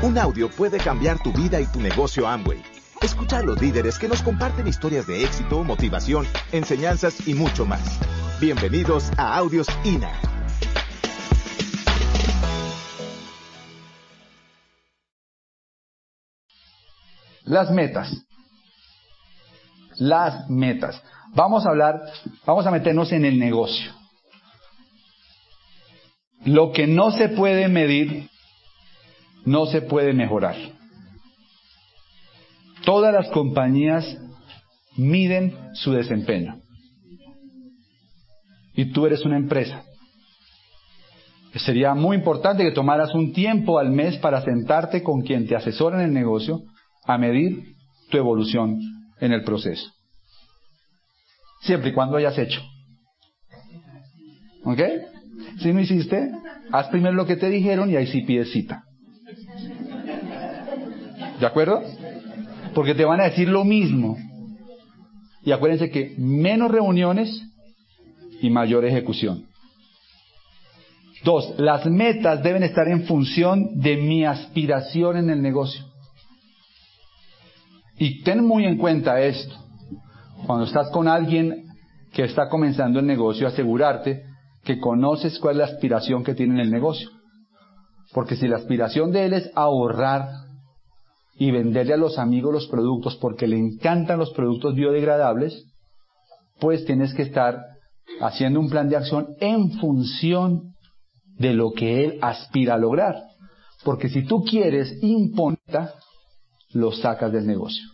Un audio puede cambiar tu vida y tu negocio Amway. Escucha a los líderes que nos comparten historias de éxito, motivación, enseñanzas y mucho más. Bienvenidos a Audios INA. Las metas. Las metas. Vamos a hablar, vamos a meternos en el negocio. Lo que no se puede medir, no se puede mejorar. Todas las compañías miden su desempeño. Y tú eres una empresa. Sería muy importante que tomaras un tiempo al mes para sentarte con quien te asesora en el negocio a medir tu evolución en el proceso. Siempre y cuando hayas hecho. ¿Ok? Si no hiciste, haz primero lo que te dijeron y ahí sí pides cita. ¿De acuerdo? Porque te van a decir lo mismo. Y acuérdense que menos reuniones y mayor ejecución. Dos, las metas deben estar en función de mi aspiración en el negocio. Y ten muy en cuenta esto. Cuando estás con alguien que está comenzando el negocio, asegurarte que conoces cuál es la aspiración que tiene en el negocio. Porque si la aspiración de él es ahorrar y venderle a los amigos los productos porque le encantan los productos biodegradables, pues tienes que estar haciendo un plan de acción en función de lo que él aspira a lograr. Porque si tú quieres imponer, lo sacas del negocio.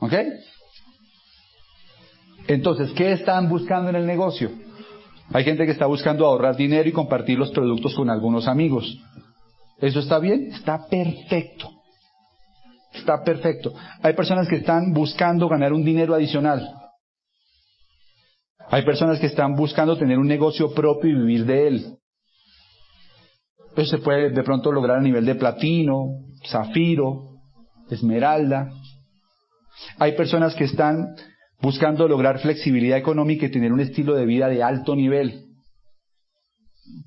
¿Ok? Entonces, ¿qué están buscando en el negocio? Hay gente que está buscando ahorrar dinero y compartir los productos con algunos amigos. ¿Eso está bien? Está perfecto. Está perfecto. Hay personas que están buscando ganar un dinero adicional. Hay personas que están buscando tener un negocio propio y vivir de él. Eso se puede de pronto lograr a nivel de platino, zafiro, esmeralda. Hay personas que están buscando lograr flexibilidad económica y tener un estilo de vida de alto nivel.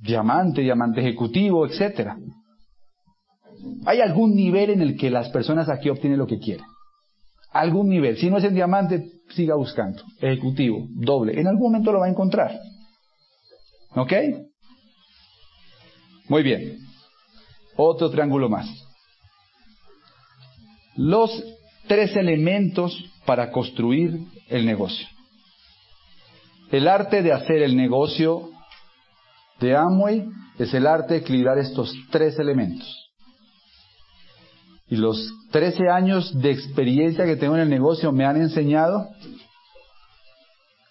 Diamante, diamante ejecutivo, etcétera. Hay algún nivel en el que las personas aquí obtienen lo que quieren. Algún nivel. Si no es en diamante, siga buscando. Ejecutivo, doble. En algún momento lo va a encontrar. ¿Ok? Muy bien. Otro triángulo más. Los tres elementos para construir el negocio. El arte de hacer el negocio de Amway es el arte de equilibrar estos tres elementos. Y los 13 años de experiencia que tengo en el negocio me han enseñado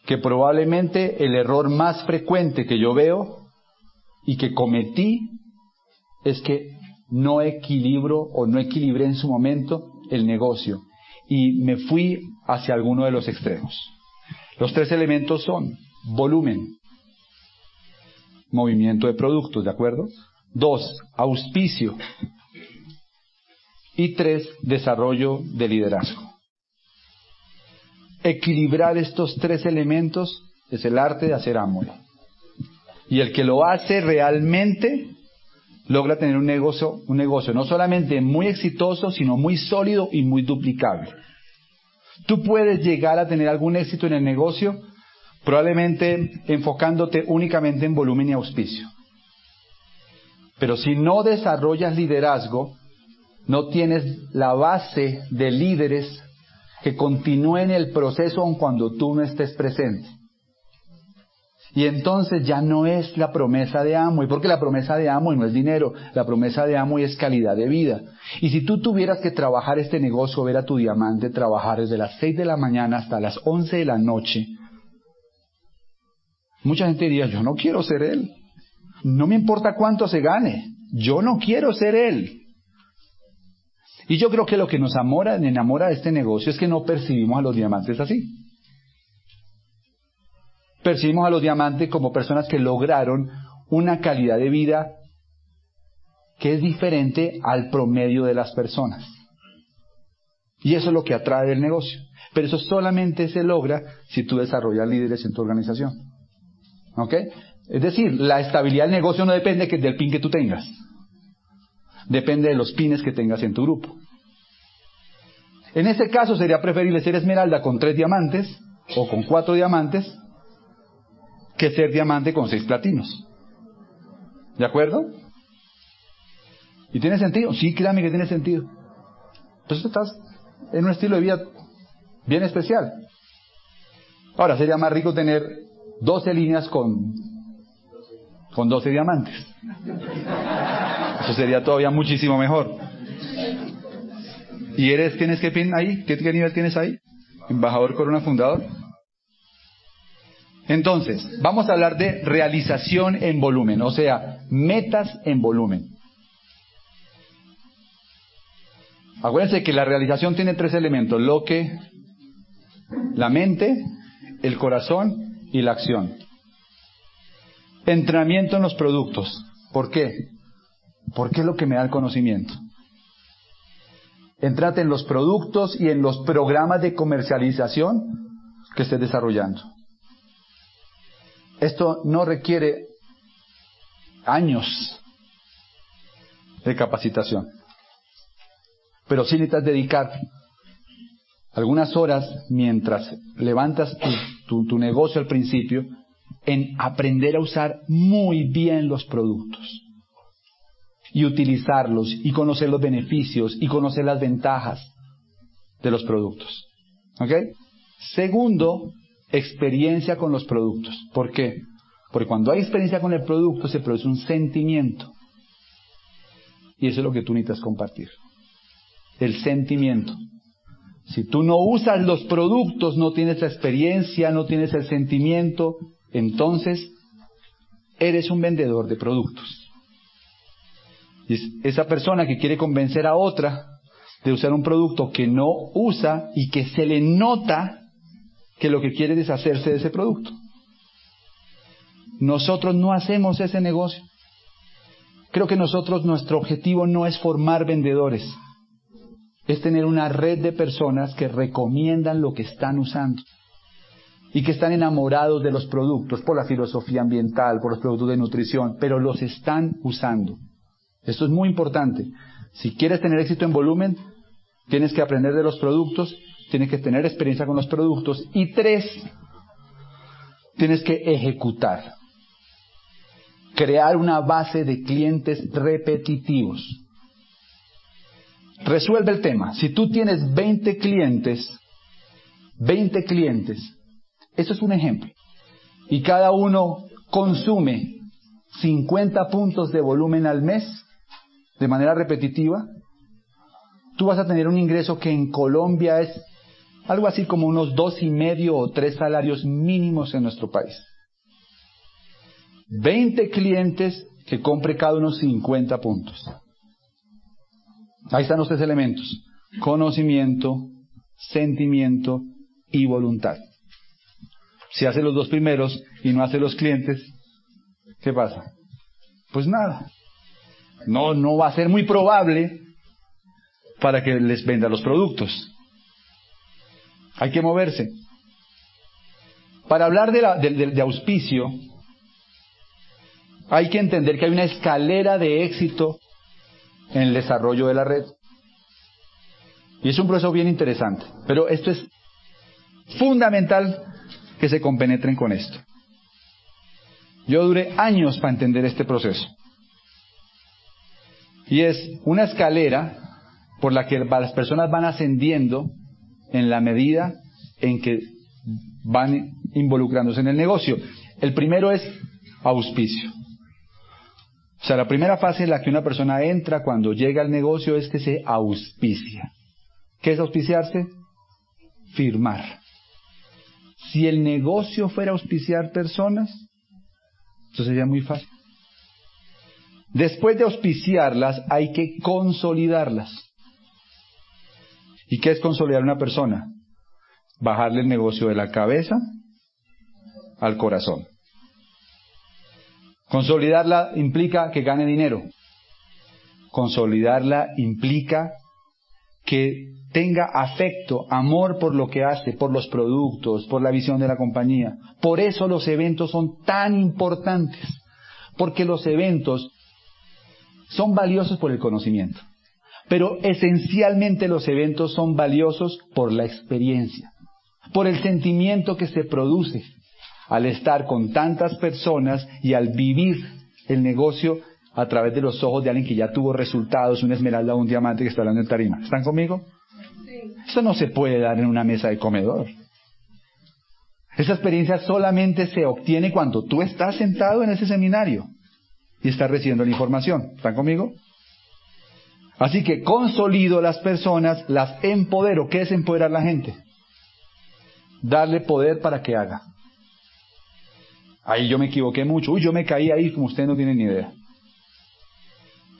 que probablemente el error más frecuente que yo veo y que cometí es que no equilibro o no equilibré en su momento el negocio y me fui hacia alguno de los extremos. Los tres elementos son volumen, movimiento de productos, ¿de acuerdo? Dos, auspicio. Y tres, desarrollo de liderazgo. Equilibrar estos tres elementos es el arte de hacer amor. Y el que lo hace realmente logra tener un negocio, un negocio no solamente muy exitoso, sino muy sólido y muy duplicable. Tú puedes llegar a tener algún éxito en el negocio probablemente enfocándote únicamente en volumen y auspicio. Pero si no desarrollas liderazgo, no tienes la base de líderes que continúen el proceso aun cuando tú no estés presente. Y entonces ya no es la promesa de amo, y porque la promesa de amo no es dinero, la promesa de amo es calidad de vida. Y si tú tuvieras que trabajar este negocio, ver a tu diamante trabajar desde las 6 de la mañana hasta las 11 de la noche, mucha gente diría, yo no quiero ser él. No me importa cuánto se gane, yo no quiero ser él. Y yo creo que lo que nos enamora, enamora de este negocio es que no percibimos a los diamantes así percibimos a los diamantes como personas que lograron una calidad de vida que es diferente al promedio de las personas. Y eso es lo que atrae del negocio. Pero eso solamente se logra si tú desarrollas líderes en tu organización. ¿Ok? Es decir, la estabilidad del negocio no depende del PIN que tú tengas. Depende de los pines que tengas en tu grupo. En ese caso sería preferible ser esmeralda con tres diamantes o con cuatro diamantes que ser diamante con seis platinos. ¿De acuerdo? ¿Y tiene sentido? Sí, créame que tiene sentido. Entonces estás en un estilo de vida bien especial. Ahora, sería más rico tener 12 líneas con, con 12 diamantes. Eso sería todavía muchísimo mejor. ¿Y eres, tienes qué pin ahí? ¿Qué, ¿Qué nivel tienes ahí? Embajador Corona Fundador. Entonces, vamos a hablar de realización en volumen, o sea, metas en volumen. Acuérdense que la realización tiene tres elementos, lo que, la mente, el corazón y la acción. Entrenamiento en los productos. ¿Por qué? Porque es lo que me da el conocimiento. Entrate en los productos y en los programas de comercialización que estés desarrollando. Esto no requiere años de capacitación, pero sí necesitas dedicar algunas horas mientras levantas tu, tu, negocio al principio en aprender a usar muy bien los productos y utilizarlos y conocer los beneficios y conocer las ventajas de los productos. ¿Ok? Segundo, experiencia con los productos. ¿Por qué? Porque cuando hay experiencia con el producto se produce un sentimiento. Y eso es lo que tú necesitas compartir. El sentimiento. Si tú no usas los productos, no tienes la experiencia, no tienes el sentimiento, entonces eres un vendedor de productos. Y esa persona que quiere convencer a otra de usar un producto que no usa y que se le nota que lo que quiere es deshacerse de ese producto. Nosotros no hacemos ese negocio. Creo que nosotros, nuestro objetivo no es formar vendedores, es tener una red de personas que recomiendan lo que están usando y que están enamorados de los productos por la filosofía ambiental, por los productos de nutrición, pero los están usando. Esto es muy importante. Si quieres tener éxito en volumen, tienes que aprender de los productos tienes que tener experiencia con los productos. Y tres, tienes que ejecutar. Crear una base de clientes repetitivos. Resuelve el tema. Si tú tienes 20 clientes, 20 clientes, eso es un ejemplo. Y cada uno consume 50 puntos de volumen al mes de manera repetitiva, tú vas a tener un ingreso que en Colombia es algo así como unos dos y medio o tres salarios mínimos en nuestro país. Veinte clientes que compre cada uno 50 puntos. Ahí están los tres elementos. Conocimiento, sentimiento y voluntad. Si hace los dos primeros y no hace los clientes, ¿qué pasa? Pues nada. No, no va a ser muy probable para que les venda los productos. Hay que moverse. Para hablar de, auspicio, hay que entender que hay una escalera de éxito en el desarrollo de la red. Y es un proceso bien interesante. Pero esto es fundamental que se compenetren con esto. Yo duré años para entender este proceso. Y es una escalera por la que las personas van ascendiendo en la medida en que van involucrándose en el negocio. El primero es auspicio. O sea, la primera fase en la que una persona entra cuando llega al negocio es que se auspicia. ¿Qué es auspiciarse? Firmar. Si el negocio fuera auspiciar personas, eso sería muy fácil. Después de auspiciarlas, hay que consolidarlas. ¿Y qué es consolidar una persona? Bajarle el negocio de la cabeza al corazón. Consolidarla implica que gane dinero. Consolidarla implica que tenga afecto, amor por lo que hace, por los productos, por la visión de la compañía. Por eso los eventos son tan importantes, porque los eventos son valiosos por el conocimiento. Pero esencialmente los eventos son valiosos por la experiencia, por el sentimiento que se produce al estar con tantas personas y al vivir el negocio a través de los ojos de alguien que ya tuvo resultados, una esmeralda o un diamante que está hablando en tarima. ¿Están conmigo? Eso no se puede dar en una mesa de comedor. Esa experiencia solamente se obtiene cuando tú estás sentado en ese seminario y estás recibiendo la información. ¿Están conmigo? Así que consolido las personas, las empodero. ¿Qué es empoderar a la gente? Darle poder para que haga. Ahí yo me equivoqué mucho. Uy, yo me caí ahí como ustedes no tienen ni idea.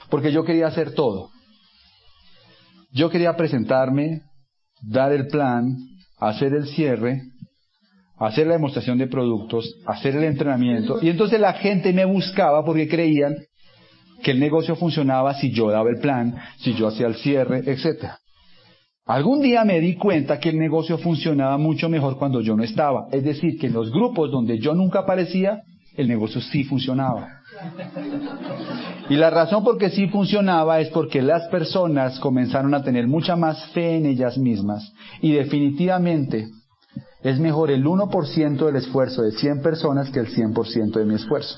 Porque yo quería hacer todo. Yo quería presentarme, dar el plan, hacer el cierre, hacer la demostración de productos, hacer el entrenamiento. Y entonces la gente me buscaba porque creían que el negocio funcionaba si yo daba el plan, si yo hacía el cierre, etc. Algún día me di cuenta que el negocio funcionaba mucho mejor cuando yo no estaba. Es decir, que en los grupos donde yo nunca aparecía, el negocio sí funcionaba. Y la razón por qué sí funcionaba es porque las personas comenzaron a tener mucha más fe en ellas mismas. Y definitivamente es mejor el 1% del esfuerzo de 100 personas que el 100% de mi esfuerzo.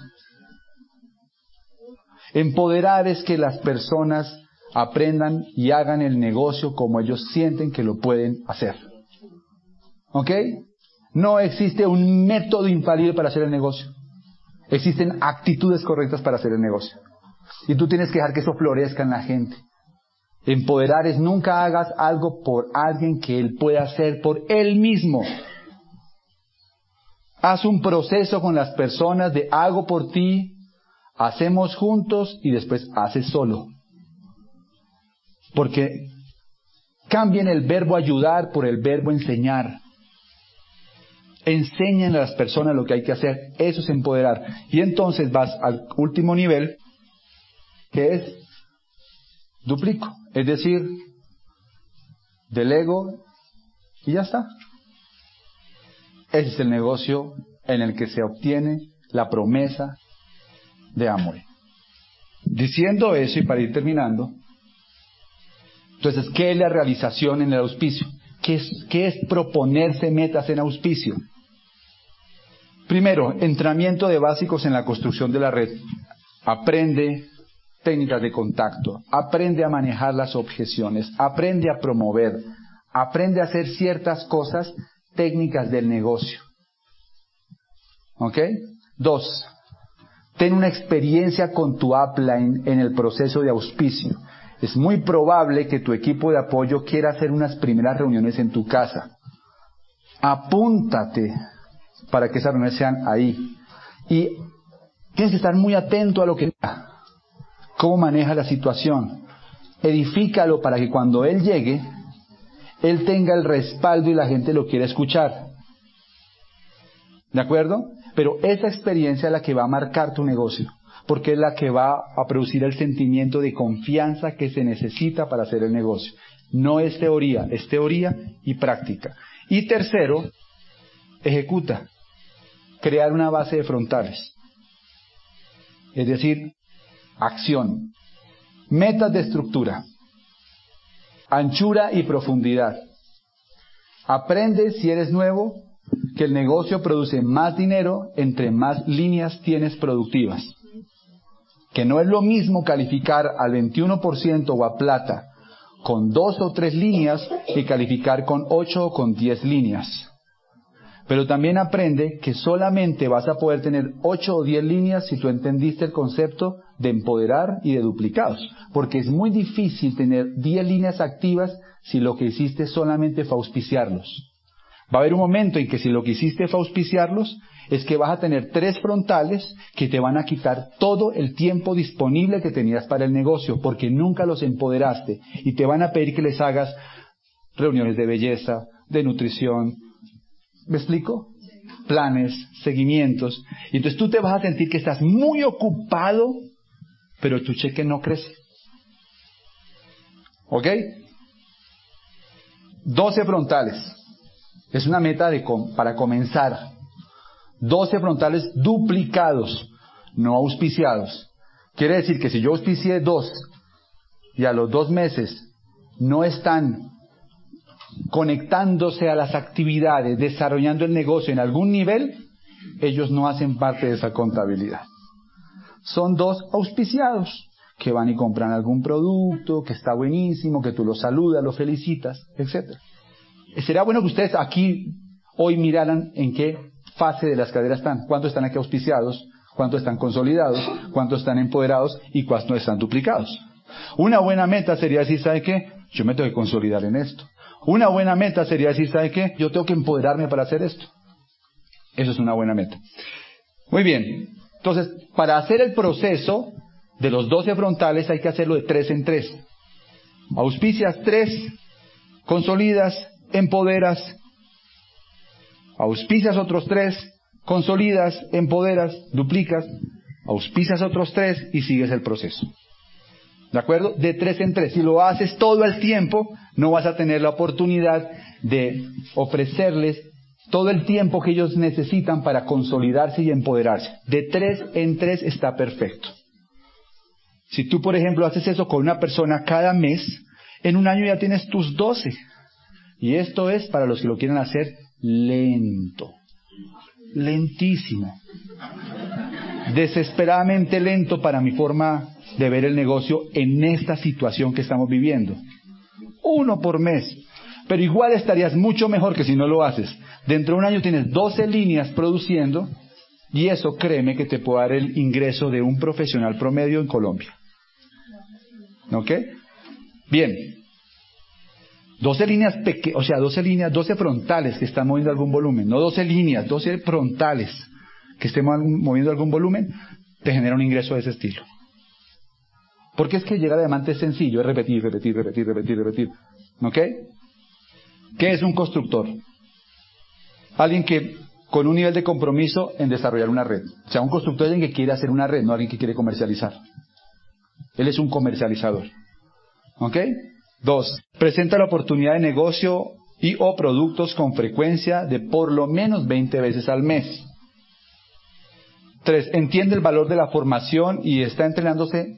Empoderar es que las personas aprendan y hagan el negocio como ellos sienten que lo pueden hacer. ¿Ok? No existe un método infalible para hacer el negocio. Existen actitudes correctas para hacer el negocio. Y tú tienes que dejar que eso florezca en la gente. Empoderar es nunca hagas algo por alguien que él pueda hacer por él mismo. Haz un proceso con las personas de hago por ti, hacemos juntos y después haces solo. Porque cambien el verbo ayudar por el verbo enseñar. Enseñen a las personas lo que hay que hacer. Eso es empoderar. Y entonces vas al último nivel, que es duplico. Es decir, delego y ya está. Ese es el negocio en el que se obtiene la promesa de amor. Diciendo eso y para ir terminando, entonces, ¿qué es la realización en el auspicio? ¿Qué qué es proponerse metas en auspicio? Primero, entrenamiento de básicos en la construcción de la red. Aprende técnicas de contacto, aprende a manejar las objeciones, aprende a promover, aprende a hacer ciertas cosas técnicas del negocio. ¿Ok? Dos, ten una experiencia con tu upline en el proceso de auspicio. Es muy probable que tu equipo de apoyo quiera hacer unas primeras reuniones en tu casa. Apúntate para que esas reuniones sean ahí. Y tienes que estar muy atento a lo que cómo maneja la situación. Edifícalo para que cuando él llegue, él tenga el respaldo y la gente lo quiera escuchar. ¿De acuerdo? Pero esa experiencia es la que va a marcar tu negocio, porque es la que va a producir el sentimiento de confianza que se necesita para hacer el negocio. No es teoría, es teoría y práctica. Y tercero, ejecuta. Crear una base de frontales. Es decir, acción. Metas de estructura. Anchura y profundidad. Aprende si eres nuevo que el negocio produce más dinero entre más líneas tienes productivas. Que no es lo mismo calificar al 21% o a plata con dos o tres líneas que calificar con ocho o con diez líneas. Pero también aprende que solamente vas a poder tener ocho o diez líneas si tú entendiste el concepto de empoderar y de duplicados. Porque es muy difícil tener diez líneas activas si lo que hiciste solamente fue auspiciarlos. Va a haber un momento en que si lo que hiciste fue auspiciarlos, es que vas a tener tres frontales que te van a quitar todo el tiempo disponible que tenías para el negocio, porque nunca los empoderaste y te van a pedir que les hagas reuniones de belleza, de nutrición. ¿Me explico? Planes, seguimientos. Y entonces tú te vas a sentir que estás muy ocupado, pero tu cheque no crece. ¿Ok? Doce frontales. Es una meta de para comenzar. 12 frontales duplicados, no auspiciados. Quiere decir que si yo auspicié dos y a los dos meses no están conectándose a las actividades, desarrollando el negocio en algún nivel, ellos no hacen parte de esa contabilidad. Son dos auspiciados que van y compran algún producto que está buenísimo, que tú los saludas, los felicitas, etc. Sería bueno que ustedes aquí hoy miraran en qué fase de la escalera están, cuántos están aquí auspiciados, cuántos están consolidados, cuántos están empoderados y cuántos están duplicados. Una buena meta sería decir, ¿sabe qué? Yo me tengo que consolidar en esto. Una buena meta sería decir, ¿sabe qué? Yo tengo que empoderarme para hacer esto. Eso es una buena meta. Muy bien. Entonces, para hacer el proceso de los 12 frontales hay que hacerlo de tres en tres. Auspicias tres, consolidas, empoderas. Auspicias otros tres, consolidas, empoderas, duplicas. Auspicias otros tres y sigues el proceso. ¿De acuerdo? De tres en tres. Si lo haces todo el tiempo, no vas a tener la oportunidad de ofrecerles todo el tiempo que ellos necesitan para consolidarse y empoderarse. De tres en tres está perfecto. Si tú, por ejemplo, haces eso con una persona cada mes, en un año ya tienes tus doce. Y esto es para los que lo quieren hacer lento. Lentísimo. Desesperadamente lento para mi forma de ver el negocio en esta situación que estamos viviendo. Uno por mes. Pero igual estarías mucho mejor que si no lo haces. Dentro de un año tienes 12 líneas produciendo y eso créeme que te puede dar el ingreso de un profesional promedio en Colombia. ¿Ok? Bien. 12 líneas pequeñas, o sea, 12 líneas, 12 frontales que están moviendo algún volumen, no 12 líneas, 12 frontales que estén moviendo algún volumen, te genera un ingreso de ese estilo. Porque es que llega de diamante es sencillo, es repetir, repetir, repetir, repetir, repetir. ¿Ok? ¿Qué es un constructor? Alguien que con un nivel de compromiso en desarrollar una red. O sea, un constructor es alguien que quiere hacer una red, no alguien que quiere comercializar. Él es un comercializador. ¿Ok? Dos, presenta la oportunidad de negocio y o productos con frecuencia de por lo menos 20 veces al mes. Tres, entiende el valor de la formación y está entrenándose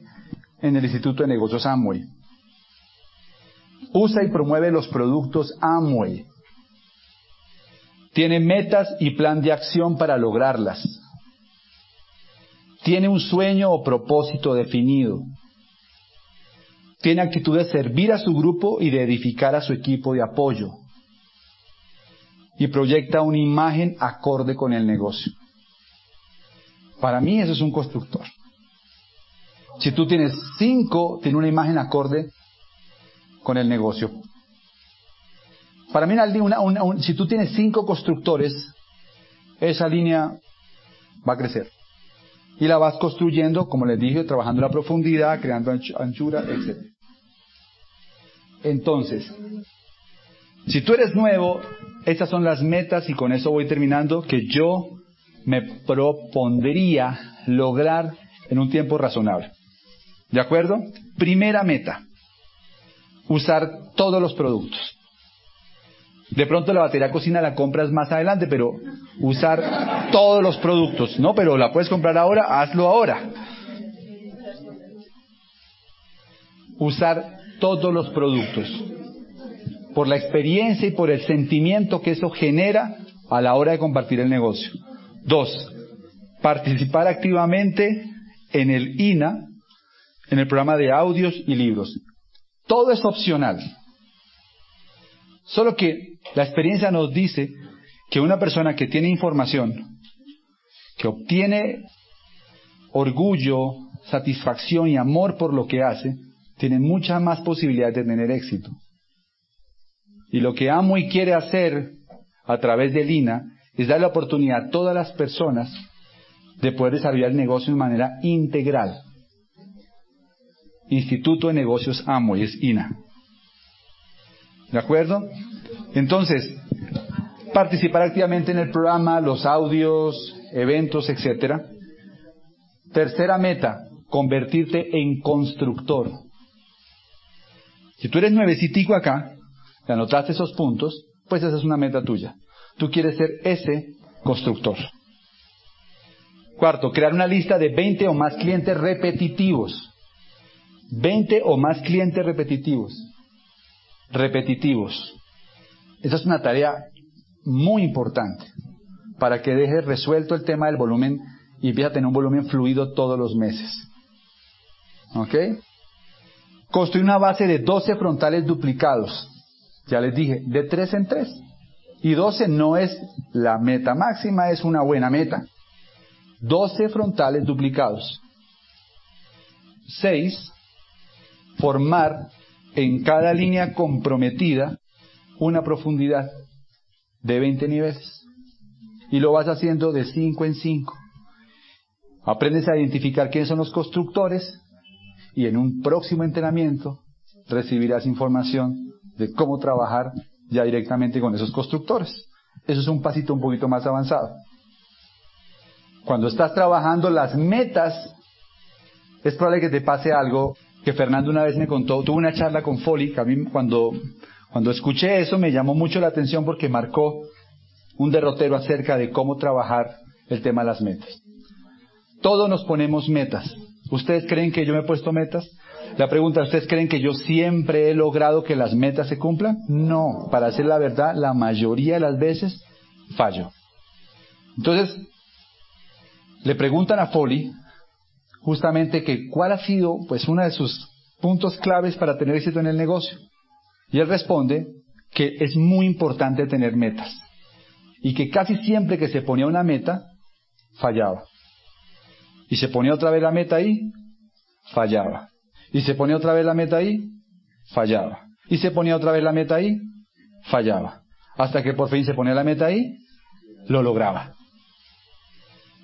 en el Instituto de Negocios Amway. Usa y promueve los productos Amway. Tiene metas y plan de acción para lograrlas. Tiene un sueño o propósito definido. Tiene actitud de servir a su grupo y de edificar a su equipo de apoyo. Y proyecta una imagen acorde con el negocio. Para mí eso es un constructor. Si tú tienes cinco, tiene una imagen acorde con el negocio. Para mí, si tú tienes cinco constructores, esa línea va a crecer. Y la vas construyendo, como les dije, trabajando la profundidad, creando anchura, etc. Entonces, si tú eres nuevo, estas son las metas y con eso voy terminando que yo me propondría lograr en un tiempo razonable. ¿De acuerdo? Primera meta, usar todos los productos. De pronto la batería cocina la compras más adelante, pero usar todos los productos. No, pero la puedes comprar ahora, hazlo ahora. Usar todos los productos. Por la experiencia y por el sentimiento que eso genera a la hora de compartir el negocio. Dos, participar activamente en el INA, en el programa de audios y libros. Todo es opcional. Solo que la experiencia nos dice que una persona que tiene información, que obtiene orgullo, satisfacción y amor por lo que hace, tiene muchas más posibilidades de tener éxito. Y lo que amo y quiere hacer a través de Lina es dar la oportunidad a todas las personas de poder desarrollar el negocio de manera integral. Instituto de Negocios Amo y es INA. ¿De acuerdo? Entonces, participar activamente en el programa, los audios, eventos, etcétera. Tercera meta, convertirte en constructor. Si tú eres nuevecitico acá, te anotaste esos puntos, pues esa es una meta tuya. Tú quieres ser ese constructor. Cuarto, crear una lista de 20 o más clientes repetitivos. 20 o más clientes repetitivos. Repetitivos. Esa es una tarea muy importante para que dejes resuelto el tema del volumen y empieces a tener un volumen fluido todos los meses. ¿Ok? Construir una base de 12 frontales duplicados. Ya les dije, de 3 en 3. Y 12 no es la meta máxima, es una buena meta. 12 frontales duplicados. 6. Formar en cada línea comprometida una profundidad de 20 niveles. Y lo vas haciendo de 5 en 5. Aprendes a identificar quiénes son los constructores y en un próximo entrenamiento recibirás información de cómo trabajar ya directamente con esos constructores. Eso es un pasito un poquito más avanzado. Cuando estás trabajando las metas, es probable que te pase algo que Fernando una vez me contó. Tuve una charla con Foley, que a mí cuando, cuando escuché eso me llamó mucho la atención porque marcó un derrotero acerca de cómo trabajar el tema de las metas. Todos nos ponemos metas. ¿Ustedes creen que yo me he puesto metas? La pregunta, ¿ustedes creen que yo siempre he logrado que las metas se cumplan? No, para decir la verdad, la mayoría de las veces fallo. Entonces, le preguntan a Foley justamente que cuál ha sido pues uno de sus puntos claves para tener éxito en el negocio. Y él responde que es muy importante tener metas y que casi siempre que se ponía una meta, fallaba. Y se ponía otra vez la meta ahí, fallaba. Y se ponía otra vez la meta ahí, fallaba. Y se ponía otra vez la meta ahí, fallaba. Hasta que por fin se ponía la meta ahí, lo lograba.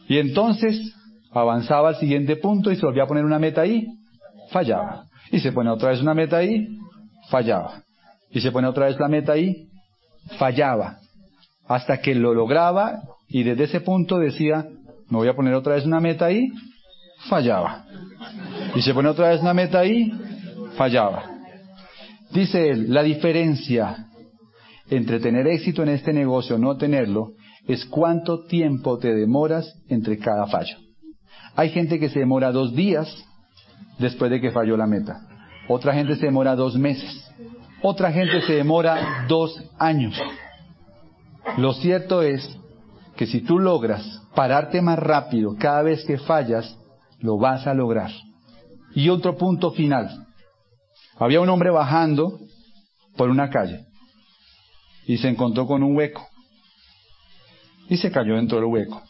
Y entonces avanzaba al siguiente punto y se volvía a poner una meta ahí, fallaba. Y se pone otra vez una meta ahí, fallaba. Y se pone otra vez la meta ahí, fallaba. Hasta que lo lograba y desde ese punto decía, me voy a poner otra vez una meta ahí, fallaba. Y se pone otra vez una meta ahí, fallaba. Dice él, la diferencia entre tener éxito en este negocio o no tenerlo es cuánto tiempo te demoras entre cada fallo. Hay gente que se demora dos días después de que falló la meta. Otra gente se demora dos meses. Otra gente se demora dos años. Lo cierto es que si tú logras pararte más rápido cada vez que fallas, lo vas a lograr. Y otro punto final. Había un hombre bajando por una calle y se encontró con un hueco y se cayó dentro del hueco.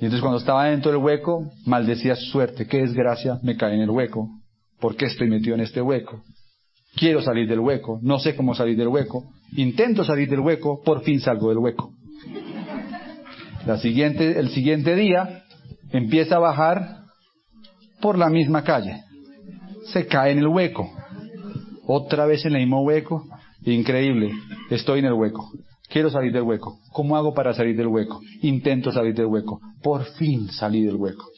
Y entonces cuando estaba dentro del hueco, maldecía su suerte, qué desgracia, me cae en el hueco, ¿por qué estoy metido en este hueco? Quiero salir del hueco, no sé cómo salir del hueco, intento salir del hueco, por fin salgo del hueco. El siguiente día empieza a bajar por la misma calle, se cae en el hueco, otra vez en el mismo hueco, increíble, estoy en el hueco. Quiero salir del hueco. ¿Cómo hago para salir del hueco? Intento salir del hueco. Por fin salí del hueco.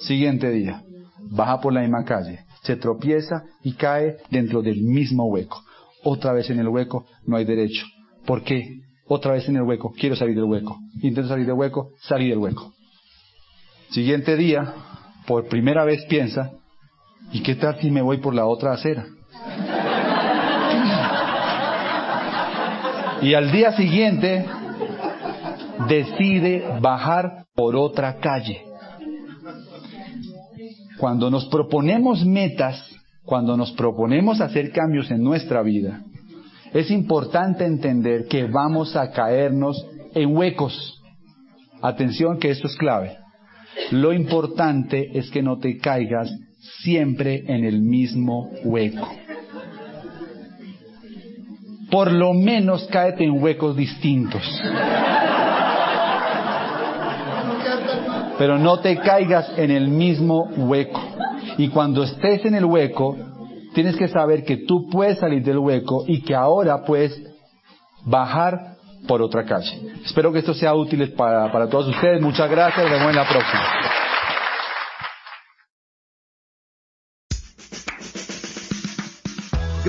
Siguiente día. Baja por la misma calle. Se tropieza y cae dentro del mismo hueco. Otra vez en el hueco. No hay derecho. ¿Por qué? Otra vez en el hueco. Quiero salir del hueco. Intento salir del hueco. Salí del hueco. Siguiente día. Por primera vez piensa. ¿Y qué tal si me voy por la otra acera? Y al día siguiente decide bajar por otra calle. Cuando nos proponemos metas, cuando nos proponemos hacer cambios en nuestra vida, es importante entender que vamos a caernos en huecos. Atención que esto es clave. Lo importante es que no te caigas siempre en el mismo hueco por lo menos cáete en huecos distintos. Pero no te caigas en el mismo hueco. Y cuando estés en el hueco, tienes que saber que tú puedes salir del hueco y que ahora puedes bajar por otra calle. Espero que esto sea útil para, para todos ustedes. Muchas gracias nos vemos en la próxima.